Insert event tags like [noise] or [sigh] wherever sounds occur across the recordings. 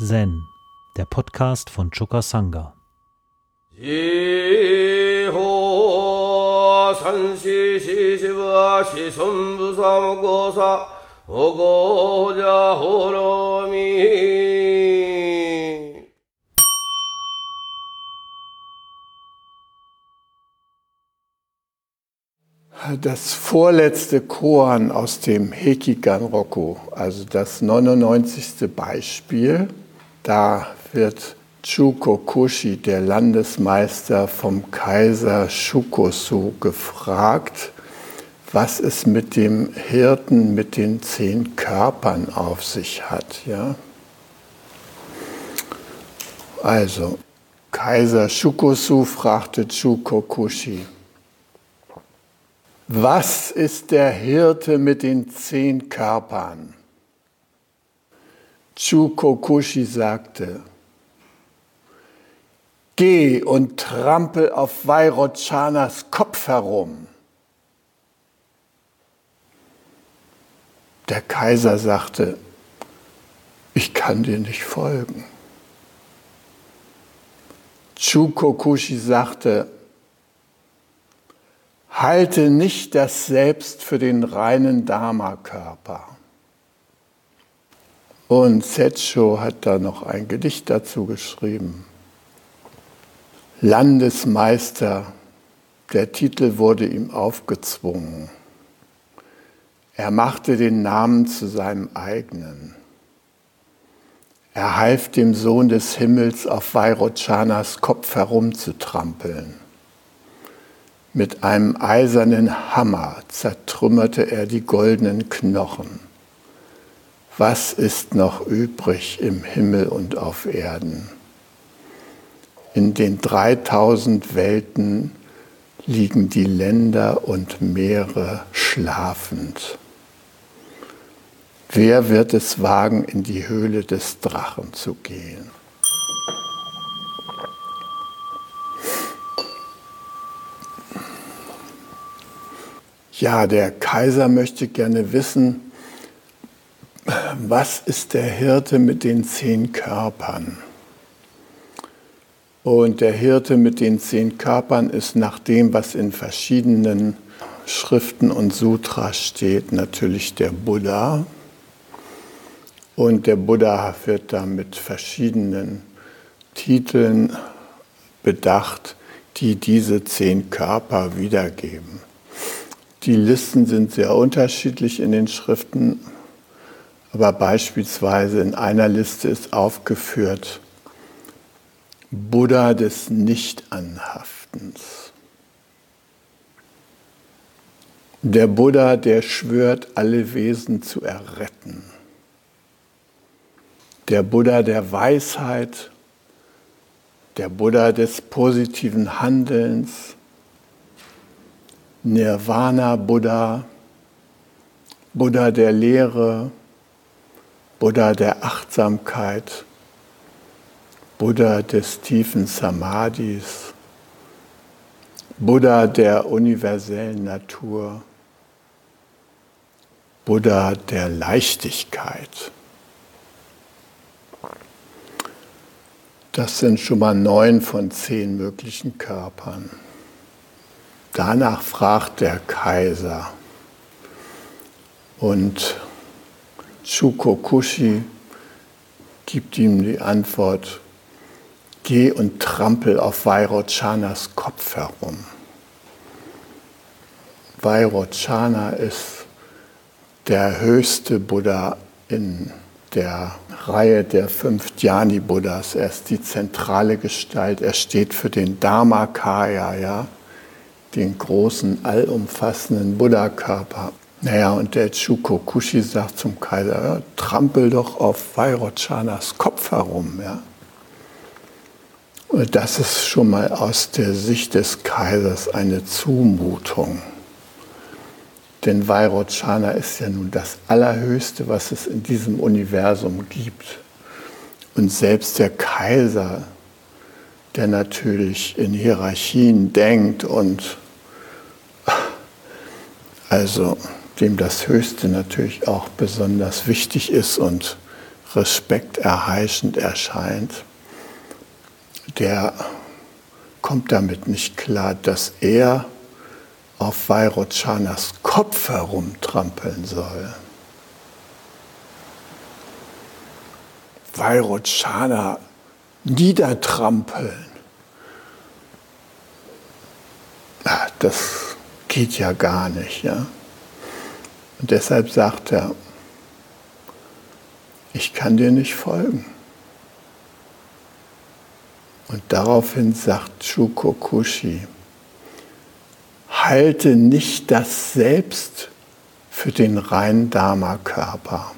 Zen, der Podcast von Choka Sangha. Das vorletzte Koan aus dem Hekigan Rokko, also das 99. Beispiel, da wird Chukokushi, der Landesmeister vom Kaiser Shukosu, gefragt, was es mit dem Hirten mit den zehn Körpern auf sich hat. Ja? Also, Kaiser Shukosu fragte Chukokushi, was ist der Hirte mit den zehn Körpern? Chukokushi sagte, Geh und trampel auf Vairochanas Kopf herum. Der Kaiser sagte, ich kann dir nicht folgen. Chukokushi sagte, halte nicht das Selbst für den reinen Dharma-Körper. Und Setscho hat da noch ein Gedicht dazu geschrieben. Landesmeister, der Titel wurde ihm aufgezwungen. Er machte den Namen zu seinem eigenen. Er half dem Sohn des Himmels auf Vairochanas Kopf herumzutrampeln. Mit einem eisernen Hammer zertrümmerte er die goldenen Knochen was ist noch übrig im Himmel und auf Erden? In den 3000 Welten liegen die Länder und Meere schlafend. Wer wird es wagen, in die Höhle des Drachen zu gehen? Ja, der Kaiser möchte gerne wissen, was ist der Hirte mit den zehn Körpern? Und der Hirte mit den zehn Körpern ist nach dem, was in verschiedenen Schriften und Sutras steht, natürlich der Buddha. Und der Buddha wird da mit verschiedenen Titeln bedacht, die diese zehn Körper wiedergeben. Die Listen sind sehr unterschiedlich in den Schriften, aber beispielsweise in einer Liste ist aufgeführt Buddha des Nichtanhaftens. Der Buddha, der schwört, alle Wesen zu erretten. Der Buddha der Weisheit, der Buddha des positiven Handelns, Nirvana Buddha, Buddha der Lehre, Buddha der Achtsamkeit, Buddha des tiefen Samadhis, Buddha der universellen Natur, Buddha der Leichtigkeit. Das sind schon mal neun von zehn möglichen Körpern. Danach fragt der Kaiser und Shukokushi gibt ihm die Antwort, geh und trampel auf Vairochanas Kopf herum. Vairochana ist der höchste Buddha in der Reihe der fünf Dhyani-Buddhas. Er ist die zentrale Gestalt. Er steht für den Dharmakaya, ja, den großen, allumfassenden Buddha-Körper. Naja, und der Chukokushi sagt zum Kaiser, ja, trampel doch auf Vairochanas Kopf herum. Ja. Und das ist schon mal aus der Sicht des Kaisers eine Zumutung. Denn Vairochana ist ja nun das Allerhöchste, was es in diesem Universum gibt. Und selbst der Kaiser, der natürlich in Hierarchien denkt und also dem das Höchste natürlich auch besonders wichtig ist und Respekt erheischend erscheint, der kommt damit nicht klar, dass er auf Vairochanas Kopf herumtrampeln soll. Vairocana niedertrampeln. Das geht ja gar nicht. Ja? Und deshalb sagt er, ich kann dir nicht folgen. Und daraufhin sagt Shukokushi, halte nicht das Selbst für den reinen Dharma-Körper.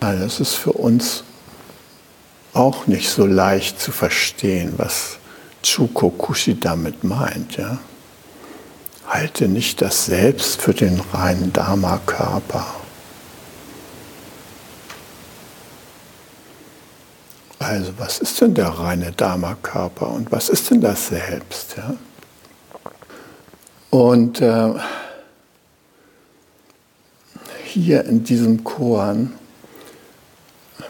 Das ist für uns auch nicht so leicht zu verstehen, was Chukokushi damit meint. Ja? Halte nicht das Selbst für den reinen Dharma-Körper. Also, was ist denn der reine Dharma-Körper und was ist denn das Selbst? Ja? Und äh, hier in diesem Korn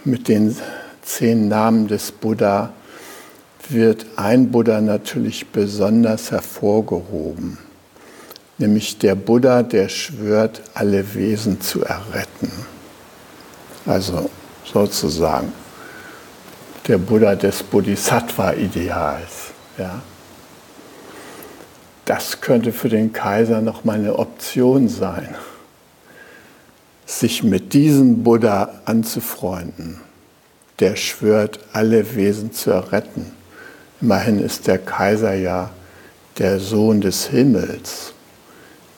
mit den zehn Namen des Buddha wird ein Buddha natürlich besonders hervorgehoben, nämlich der Buddha, der schwört, alle Wesen zu erretten. Also sozusagen der Buddha des Bodhisattva-Ideals. Ja. Das könnte für den Kaiser noch mal eine Option sein, sich mit diesem Buddha anzufreunden. Der schwört, alle Wesen zu erretten. Immerhin ist der Kaiser ja der Sohn des Himmels,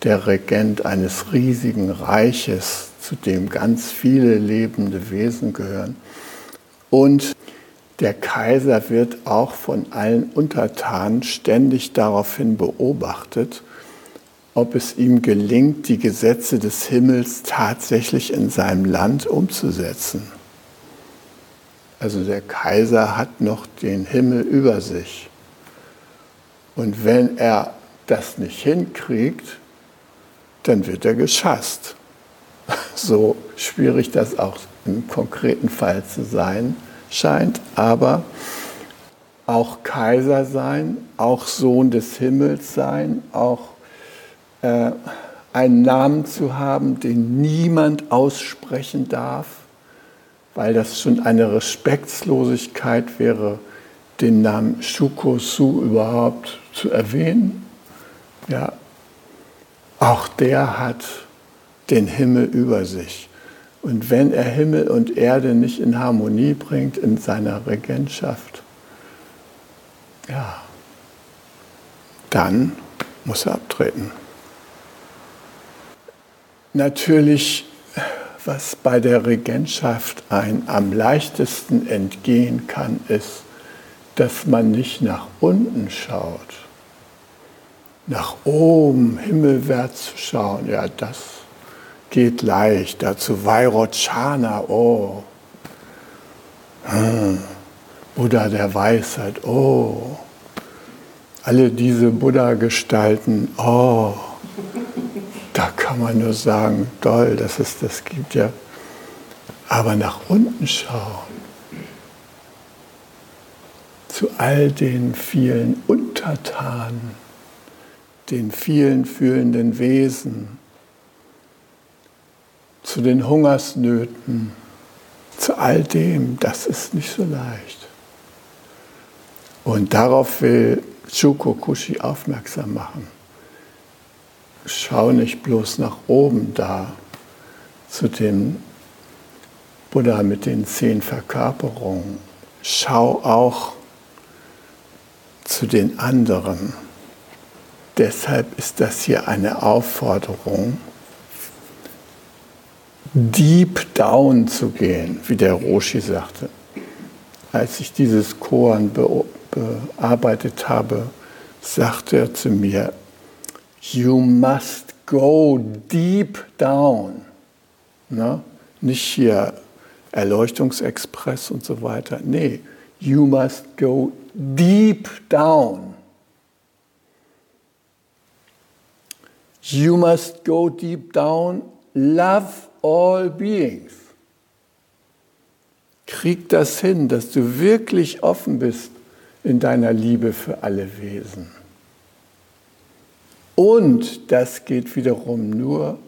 der Regent eines riesigen Reiches, zu dem ganz viele lebende Wesen gehören. Und der Kaiser wird auch von allen Untertanen ständig daraufhin beobachtet, ob es ihm gelingt, die Gesetze des Himmels tatsächlich in seinem Land umzusetzen. Also der Kaiser hat noch den Himmel über sich. Und wenn er das nicht hinkriegt, dann wird er geschasst. [laughs] So schwierig das auch im konkreten Fall zu sein scheint, aber auch Kaiser sein, auch Sohn des Himmels sein, auch äh, einen Namen zu haben, den niemand aussprechen darf, weil das schon eine Respektslosigkeit wäre, den Namen Shukosu überhaupt zu erwähnen. Ja, auch der hat den Himmel über sich. Und wenn er Himmel und Erde nicht in Harmonie bringt in seiner Regentschaft, ja, dann muss er abtreten. Natürlich was bei der Regentschaft ein am leichtesten entgehen kann, ist, dass man nicht nach unten schaut. Nach oben, himmelwärts zu schauen, ja, das geht leicht. Dazu Vairocana, oh. Hm. Buddha der Weisheit, oh. Alle diese Buddha-Gestalten, oh da kann man nur sagen, toll, dass es das gibt, ja. Aber nach unten schauen, zu all den vielen Untertanen, den vielen fühlenden Wesen, zu den Hungersnöten, zu all dem, das ist nicht so leicht. Und darauf will Chukokushi aufmerksam machen schau nicht bloß nach oben da zu dem Buddha mit den zehn Verkörperungen. Schau auch zu den anderen. Deshalb ist das hier eine Aufforderung, deep down zu gehen, wie der Roshi sagte. Als ich dieses Koan bearbeitet habe, sagte er zu mir, You must go deep down. Na? Nicht hier Erleuchtungsexpress und so weiter. Nee, you must go deep down. You must go deep down, love all beings. Krieg das hin, dass du wirklich offen bist in deiner Liebe für alle Wesen. Und das geht wiederum nur,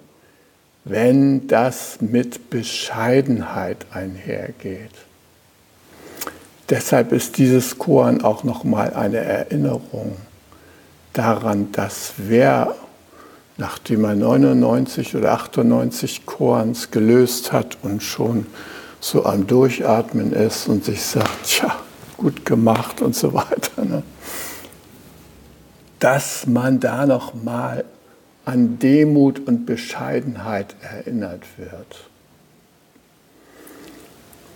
wenn das mit Bescheidenheit einhergeht. Deshalb ist dieses Koran auch nochmal eine Erinnerung daran, dass wer, nachdem er 99 oder 98 Korans gelöst hat und schon so am Durchatmen ist und sich sagt, tja, gut gemacht und so weiter, ne? dass man da nochmal an Demut und Bescheidenheit erinnert wird.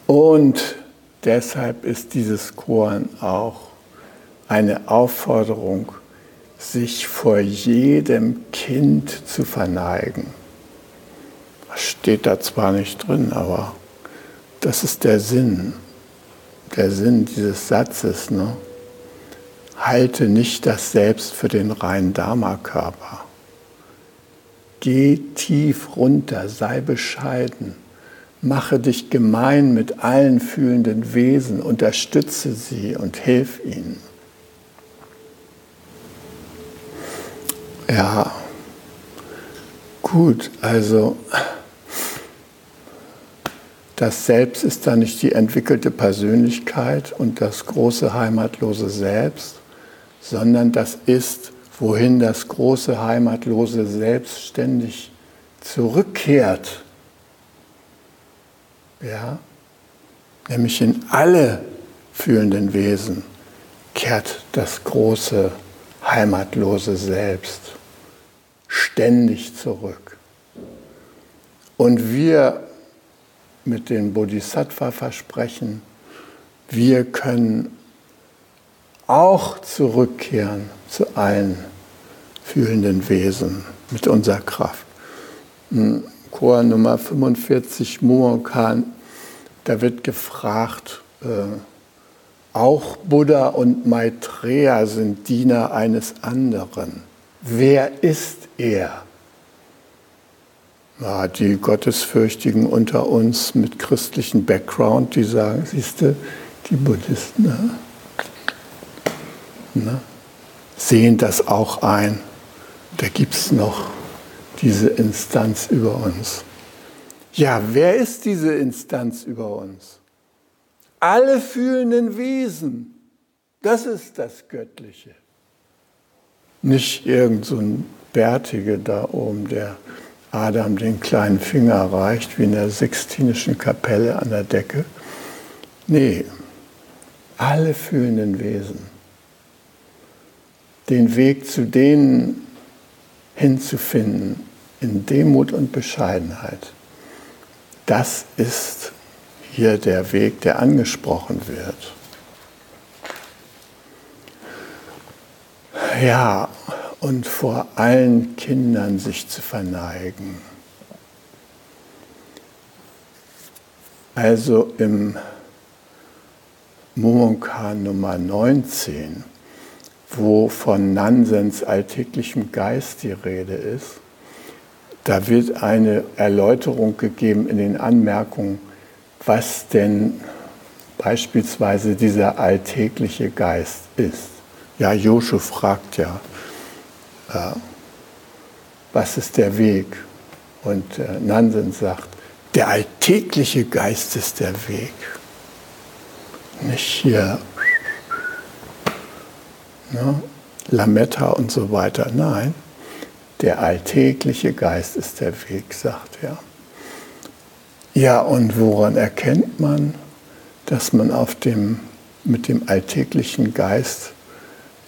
Und deshalb ist dieses Koran auch eine Aufforderung, sich vor jedem Kind zu verneigen. Das steht da zwar nicht drin, aber das ist der Sinn, der Sinn dieses Satzes. Ne? Halte nicht das Selbst für den reinen Dharma-Körper. Geh tief runter, sei bescheiden, mache dich gemein mit allen fühlenden Wesen, unterstütze sie und hilf ihnen. Ja, gut, also das Selbst ist da nicht die entwickelte Persönlichkeit und das große heimatlose Selbst, sondern das ist, wohin das große heimatlose Selbst ständig zurückkehrt. Ja, nämlich in alle fühlenden Wesen kehrt das große heimatlose Selbst ständig zurück. Und wir mit den Bodhisattva-Versprechen, wir können auch zurückkehren zu allen fühlenden Wesen mit unserer Kraft. Chor Nummer 45, Mumonkan, da wird gefragt, äh, auch Buddha und Maitreya sind Diener eines anderen. Wer ist er? Ja, die Gottesfürchtigen unter uns mit christlichem Background, die sagen, siehst du, die Buddhisten ne? Ne? sehen das auch ein. Da gibt es noch diese Instanz über uns. Ja, wer ist diese Instanz über uns? Alle fühlenden Wesen. Das ist das Göttliche. Nicht irgend so ein Bärtige da oben, der Adam den kleinen Finger reicht, wie in der Sixtinischen Kapelle an der Decke. Nee, alle fühlenden Wesen. Den Weg zu denen hinzufinden, in Demut und Bescheidenheit. Das ist hier der Weg, der angesprochen wird. Ja, und vor allen Kindern sich zu verneigen. Also im Mumonka Nummer 19, wo von Nansens alltäglichem Geist die Rede ist, da wird eine Erläuterung gegeben in den Anmerkungen, was denn beispielsweise dieser alltägliche Geist ist. Ja, Joshu fragt ja, äh, was ist der Weg? Und äh, Nansen sagt, der alltägliche Geist ist der Weg. Nicht hier ne, Lametta und so weiter. Nein, der alltägliche Geist ist der Weg, sagt er. Ja, und woran erkennt man, dass man auf dem, mit dem alltäglichen Geist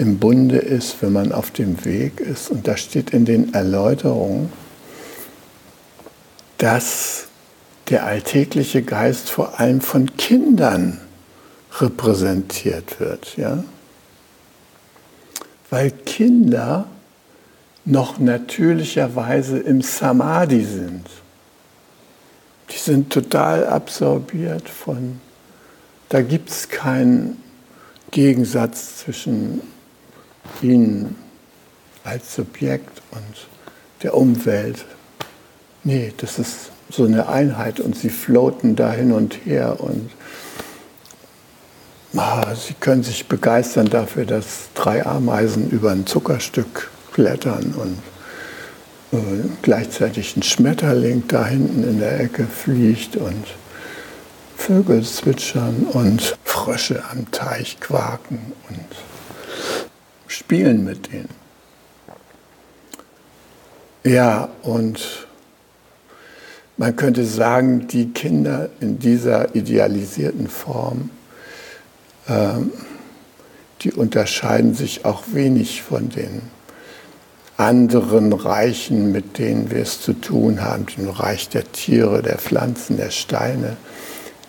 im Bunde ist, wenn man auf dem Weg ist. Und da steht in den Erläuterungen, dass der alltägliche Geist vor allem von Kindern repräsentiert wird. Ja? Weil Kinder noch natürlicherweise im Samadhi sind. Die sind total absorbiert von, da gibt es keinen Gegensatz zwischen ihnen als Subjekt und der Umwelt. Nee, das ist so eine Einheit und sie floaten da hin und her und ah, sie können sich begeistern dafür, dass drei Ameisen über ein Zuckerstück klettern und äh, gleichzeitig ein Schmetterling da hinten in der Ecke fliegt und Vögel zwitschern und Frösche am Teich quaken und spielen mit denen. Ja, und man könnte sagen, die Kinder in dieser idealisierten Form, ähm, die unterscheiden sich auch wenig von den anderen Reichen, mit denen wir es zu tun haben, dem Reich der Tiere, der Pflanzen, der Steine.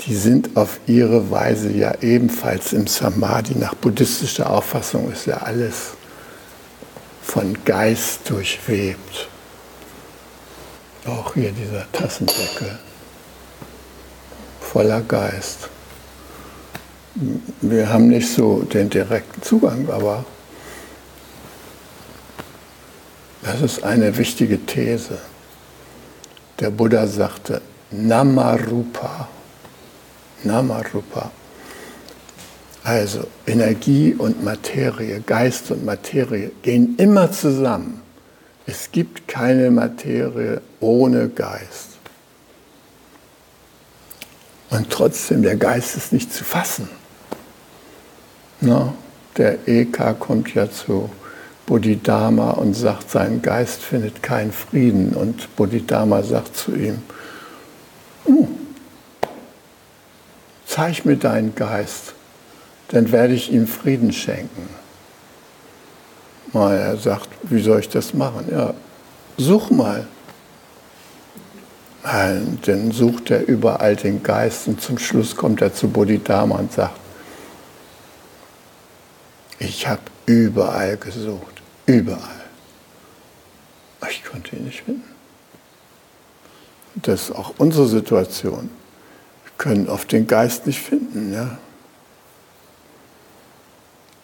Die sind auf ihre Weise ja ebenfalls im Samadhi. Nach buddhistischer Auffassung ist ja alles von Geist durchwebt. Auch hier dieser Tassendeckel voller Geist. Wir haben nicht so den direkten Zugang, aber das ist eine wichtige These. Der Buddha sagte, Namarupa. Namarupa. Also Energie und Materie, Geist und Materie gehen immer zusammen. Es gibt keine Materie ohne Geist. Und trotzdem, der Geist ist nicht zu fassen. No, der Eka kommt ja zu Bodhidharma und sagt, sein Geist findet keinen Frieden. Und Bodhidharma sagt zu ihm, hm, zeig mir deinen Geist, dann werde ich ihm Frieden schenken. Mal, er sagt, wie soll ich das machen? Ja, such mal. Dann sucht er überall den Geist und zum Schluss kommt er zu Bodhidharma und sagt, ich habe überall gesucht, überall. Ich konnte ihn nicht finden. Das ist auch unsere Situation. Können oft den Geist nicht finden, ja?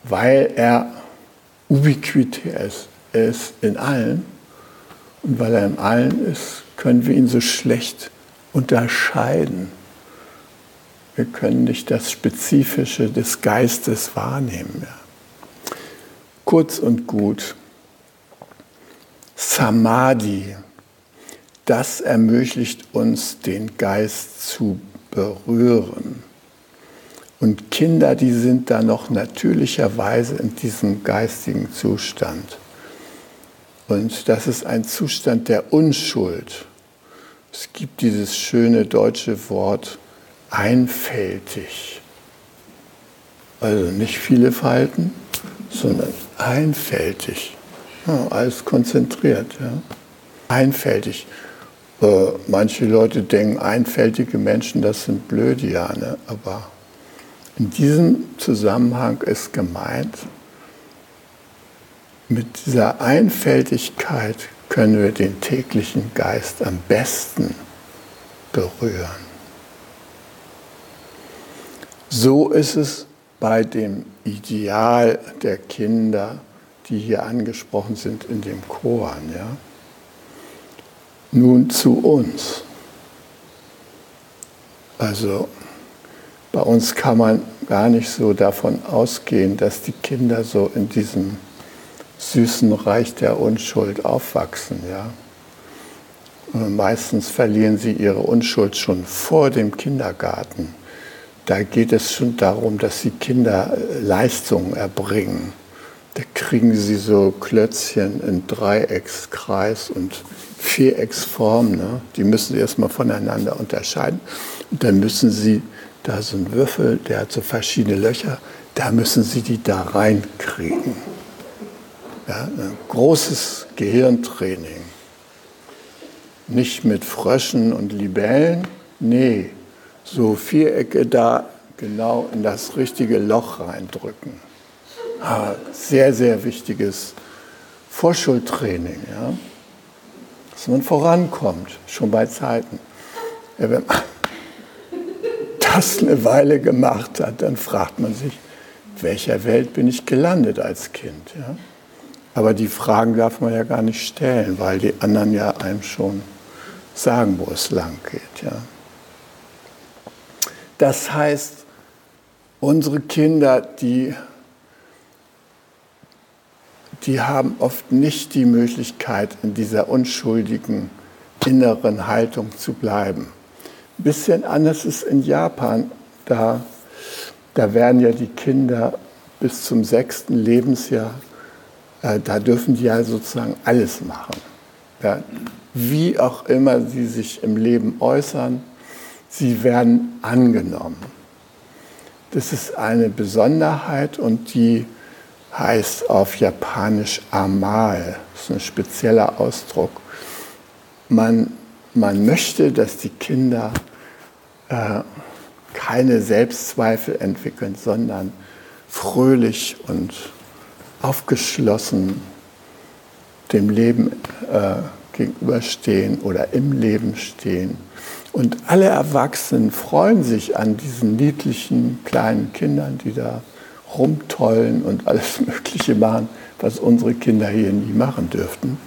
weil er ubiquitär ist. Er ist in allen. Und weil er in allen ist, können wir ihn so schlecht unterscheiden. Wir können nicht das Spezifische des Geistes wahrnehmen. Ja. Kurz und gut, Samadhi, das ermöglicht uns, den Geist zu berühren. Und Kinder, die sind da noch natürlicherweise in diesem geistigen Zustand. Und das ist ein Zustand der Unschuld. Es gibt dieses schöne deutsche Wort einfältig. Also nicht viele Falten, sondern einfältig. Ja, alles konzentriert. Ja. Einfältig. Äh, manche Leute denken, einfältige Menschen, das sind Blödiane, aber in diesem Zusammenhang ist gemeint, mit dieser Einfältigkeit können wir den täglichen Geist am besten berühren. So ist es bei dem Ideal der Kinder, die hier angesprochen sind in dem Koran. Ja? Nun zu uns. Also bei uns kann man gar nicht so davon ausgehen, dass die Kinder so in diesem süßen Reich der Unschuld aufwachsen. Ja? meistens verlieren sie ihre Unschuld schon vor dem Kindergarten. Da geht es schon darum, dass die Kinder äh, Leistungen erbringen. Da kriegen sie so Klötzchen in Dreieckskreis und Vierecksform. Ne? Die müssen sie erstmal voneinander unterscheiden. Und dann müssen sie da so ein Würfel, der hat so verschiedene Löcher, da müssen Sie die da reinkriegen. Ja, ein großes Gehirntraining. Nicht mit Fröschen und Libellen, nee, so Vierecke da genau in das richtige Loch reindrücken. Ah, sehr, sehr wichtiges Vorschultraining, ja? dass man vorankommt, schon bei Zeiten. Ja, wenn man [laughs] das eine Weile gemacht hat, dann fragt man sich, in welcher Welt bin ich gelandet als Kind? Ja? Aber die Fragen darf man ja gar nicht stellen, weil die anderen ja einem schon sagen, wo es lang geht. Ja. Das heißt, unsere Kinder, die, die haben oft nicht die Möglichkeit, in dieser unschuldigen inneren Haltung zu bleiben. Ein bisschen anders ist in Japan. Da, da werden ja die Kinder bis zum sechsten Lebensjahr, äh, da dürfen die ja sozusagen alles machen. Ja, wie auch immer sie sich im Leben äußern, sie werden angenommen. Das ist eine Besonderheit und die heißt auf Japanisch Amal. Das ist ein spezieller Ausdruck. Man, man möchte, dass die Kinder äh, keine Selbstzweifel entwickeln, sondern fröhlich und aufgeschlossen dem Leben äh, gegenüberstehen oder im Leben stehen. Und alle Erwachsenen freuen sich an diesen niedlichen kleinen Kindern, die da rumtollen und alles [laughs] Mögliche machen, was unsere Kinder hier nie machen dürften.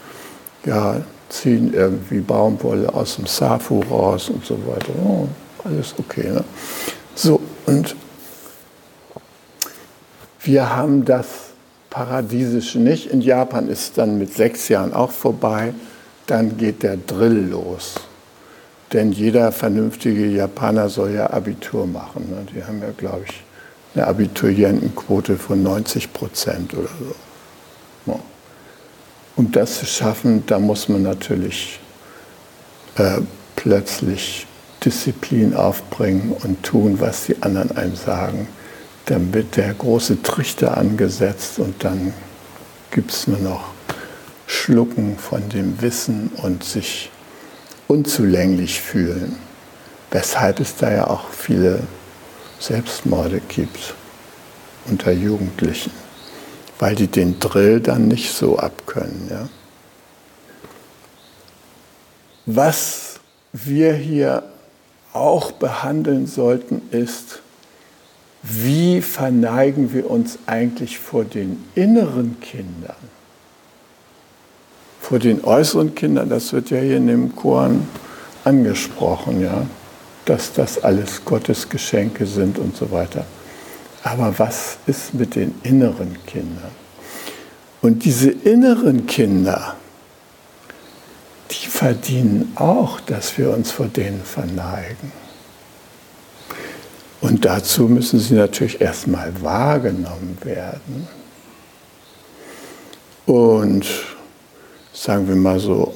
Ja, ziehen irgendwie Baumwolle aus dem Safu raus und so weiter. Oh, alles okay. Ne? So, und wir haben das Paradiesische nicht. In Japan ist es dann mit sechs Jahren auch vorbei. Dann geht der Drill los. Denn jeder vernünftige Japaner soll ja Abitur machen. Ne? Die haben ja, glaube ich, eine Abiturientenquote von 90 Prozent oder so. Um das zu schaffen, da muss man natürlich äh, plötzlich Disziplin aufbringen und tun, was die anderen einem sagen. Dann wird der große Trichter angesetzt und dann gibt es nur noch Schlucken von dem Wissen und sich unzulänglich fühlen. Weshalb es da ja auch viele Selbstmorde gibt unter Jugendlichen, weil die den Drill dann nicht so abkönnen. Ja? Was wir hier auch behandeln sollten, ist, wie verneigen wir uns eigentlich vor den inneren Kindern? Vor den äußeren Kindern, das wird ja hier in dem Koran angesprochen, ja, dass das alles Gottes Geschenke sind und so weiter. Aber was ist mit den inneren Kindern? Und diese inneren Kinder, die verdienen auch, dass wir uns vor denen verneigen. Und dazu müssen sie natürlich erstmal wahrgenommen werden. Und sagen wir mal so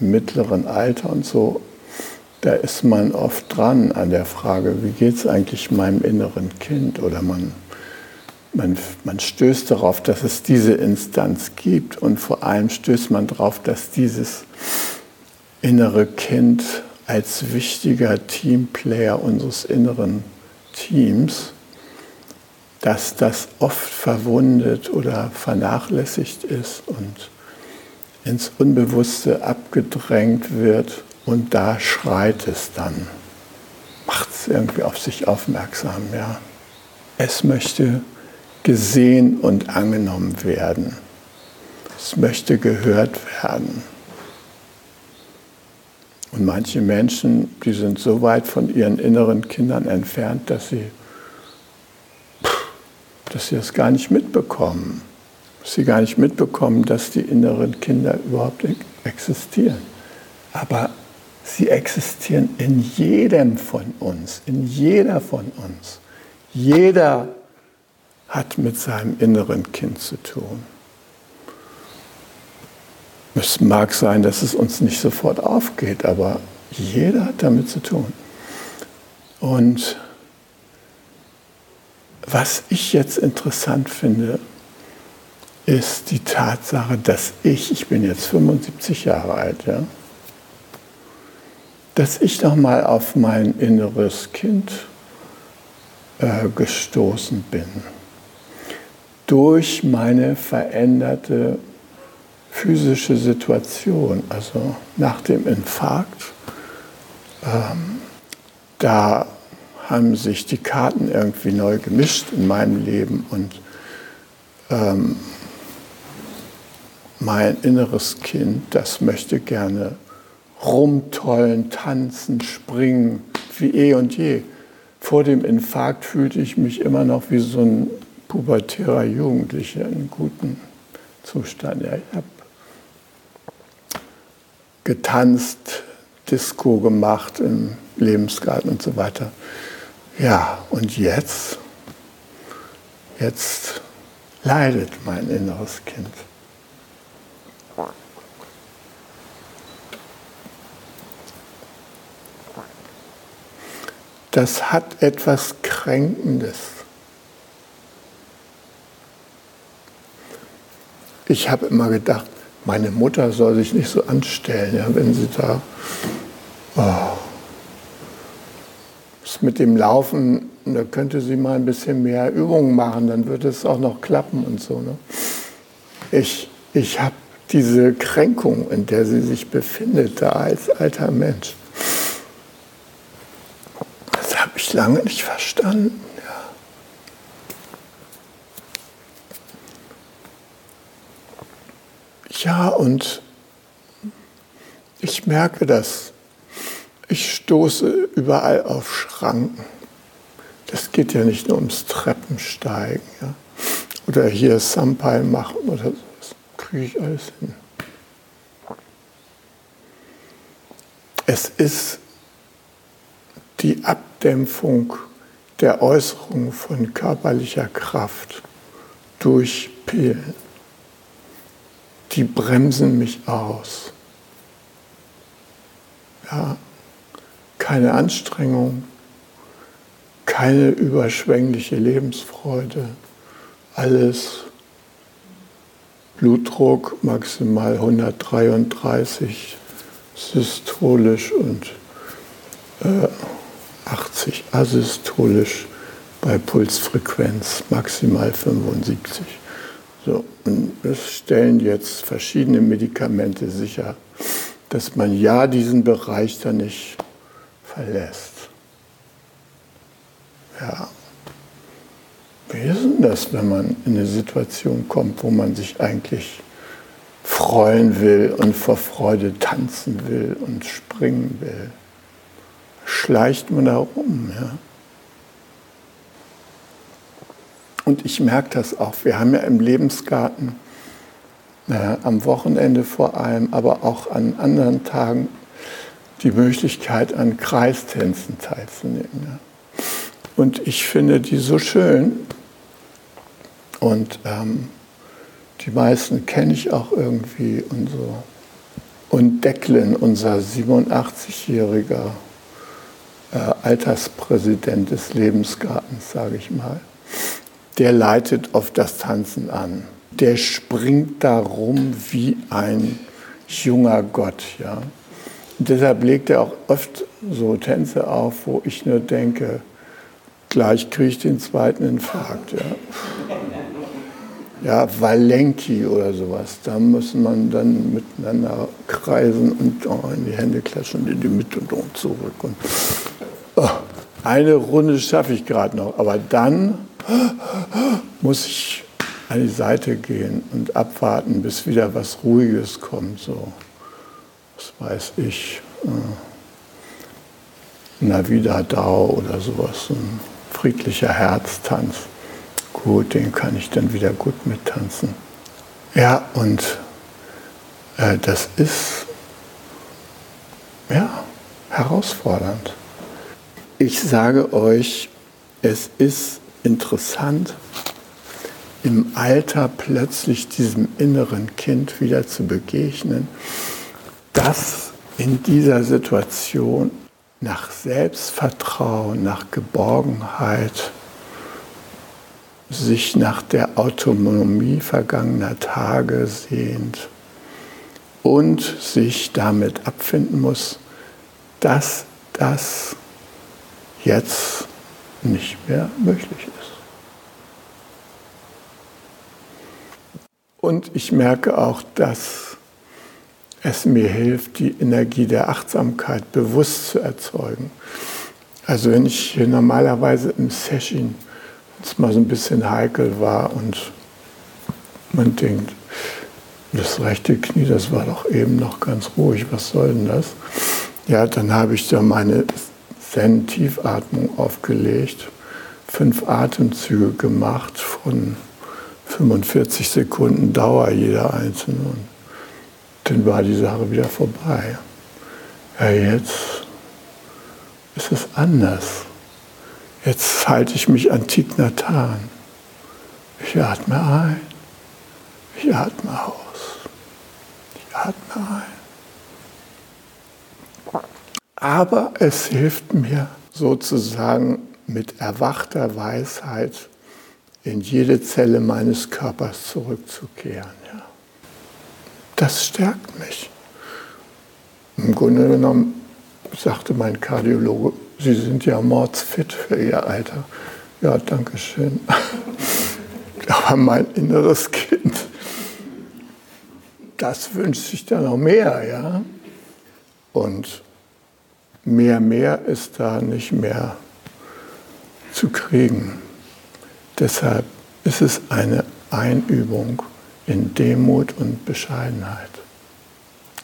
im mittleren Alter und so, da ist man oft dran an der Frage, wie geht es eigentlich meinem inneren Kind? Oder man, man, man stößt darauf, dass es diese Instanz gibt und vor allem stößt man darauf, dass dieses innere Kind als wichtiger Teamplayer unseres inneren Teams, dass das oft verwundet oder vernachlässigt ist und ins Unbewusste abgedrängt wird und da schreit es dann, macht es irgendwie auf sich aufmerksam. Ja. Es möchte gesehen und angenommen werden. Es möchte gehört werden. Und manche Menschen, die sind so weit von ihren inneren Kindern entfernt, dass sie, dass sie das gar nicht mitbekommen. Dass sie gar nicht mitbekommen, dass die inneren Kinder überhaupt existieren. Aber sie existieren in jedem von uns, in jeder von uns. Jeder hat mit seinem inneren Kind zu tun. Es mag sein, dass es uns nicht sofort aufgeht, aber jeder hat damit zu tun. Und was ich jetzt interessant finde, ist die Tatsache, dass ich, ich bin jetzt 75 Jahre alt, ja, dass ich nochmal auf mein inneres Kind äh, gestoßen bin. Durch meine veränderte physische Situation, also nach dem Infarkt, ähm, da haben sich die Karten irgendwie neu gemischt in meinem Leben und ähm, mein inneres Kind, das möchte gerne rumtollen, tanzen, springen, wie eh und je. Vor dem Infarkt fühlte ich mich immer noch wie so ein pubertärer Jugendlicher in gutem Zustand. Ja, ich habe getanzt, Disco gemacht im Lebensgarten und so weiter. Ja, und jetzt, jetzt leidet mein inneres Kind. Das hat etwas Kränkendes. Ich habe immer gedacht, meine Mutter soll sich nicht so anstellen, ja, wenn sie da oh, mit dem Laufen, da könnte sie mal ein bisschen mehr Übungen machen, dann würde es auch noch klappen und so. Ne? Ich, ich habe diese Kränkung, in der sie sich befindet, da als alter Mensch, das habe lange nicht verstanden. Ja, und ich merke das. Ich stoße überall auf Schranken. Das geht ja nicht nur ums Treppensteigen. Ja? Oder hier Sampai machen oder so. Das kriege ich alles hin. Es ist die Abdämpfung der Äußerung von körperlicher Kraft durch Pillen die bremsen mich aus. Ja, keine Anstrengung, keine überschwängliche Lebensfreude, alles Blutdruck maximal 133 systolisch und äh, 80 asystolisch bei Pulsfrequenz maximal 75. So, und es stellen jetzt verschiedene Medikamente sicher, dass man ja diesen Bereich dann nicht verlässt. Ja. Wie ist denn das, wenn man in eine Situation kommt, wo man sich eigentlich freuen will und vor Freude tanzen will und springen will? Schleicht man da rum, ja? Und ich merke das auch. Wir haben ja im Lebensgarten äh, am Wochenende vor allem, aber auch an anderen Tagen die Möglichkeit, an Kreistänzen teilzunehmen. Ja. Und ich finde die so schön. Und ähm, die meisten kenne ich auch irgendwie und so. Und Declan, unser 87-jähriger äh, Alterspräsident des Lebensgartens, sage ich mal, der leitet auf das Tanzen an. Der springt darum wie ein junger Gott. Ja. Und deshalb legt er auch oft so Tänze auf, wo ich nur denke, gleich kriege ich den zweiten Infarkt. Ja. Ja, Valenki oder sowas. Da muss man dann miteinander kreisen und in die Hände klatschen, in die Mitte und zurück. Und, oh, eine Runde schaffe ich gerade noch, aber dann muss ich an die Seite gehen und abwarten, bis wieder was Ruhiges kommt. So, was weiß ich, äh, Navida Dao oder sowas, ein friedlicher Herztanz. Gut, den kann ich dann wieder gut mittanzen. Ja, und äh, das ist ja herausfordernd. Ich sage euch, es ist interessant, im Alter plötzlich diesem inneren Kind wieder zu begegnen, das in dieser Situation nach Selbstvertrauen, nach Geborgenheit, sich nach der Autonomie vergangener Tage sehnt und sich damit abfinden muss, dass das jetzt nicht mehr möglich ist. Und ich merke auch, dass es mir hilft, die Energie der Achtsamkeit bewusst zu erzeugen. Also wenn ich hier normalerweise im Session es mal so ein bisschen heikel war und man denkt, Das rechte Knie, das war doch eben noch ganz ruhig. Was soll denn das? Ja, dann habe ich da meine Zen-Tiefatmung aufgelegt, fünf Atemzüge gemacht von 45 Sekunden Dauer jeder einzelne. Und dann war die Sache wieder vorbei. Ja, jetzt ist es anders. Jetzt halte ich mich an Thich Ich atme ein, ich atme aus, ich atme ein. Aber es hilft mir sozusagen mit erwachter Weisheit in jede Zelle meines Körpers zurückzukehren. Ja. Das stärkt mich. Im Grunde genommen sagte mein Kardiologe, Sie sind ja mordsfit für Ihr Alter. Ja, danke schön. [laughs] Aber mein inneres Kind, das wünscht sich da noch mehr, ja. Und mehr, mehr ist da nicht mehr zu kriegen. Deshalb ist es eine Einübung in Demut und Bescheidenheit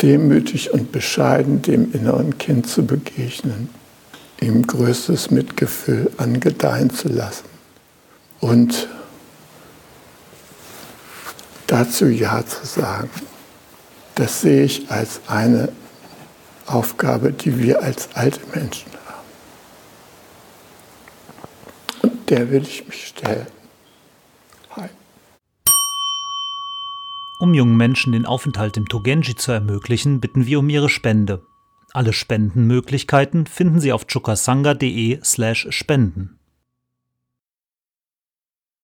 demütig und bescheiden dem inneren Kind zu begegnen, ihm größtes Mitgefühl angedeihen zu lassen und dazu Ja zu sagen. Das sehe ich als eine Aufgabe, die wir als alte Menschen haben. Und der will ich mich stellen. Um jungen Menschen den Aufenthalt im Togenji zu ermöglichen, bitten wir um ihre Spende. Alle Spendenmöglichkeiten finden Sie auf chukasanga.de/spenden.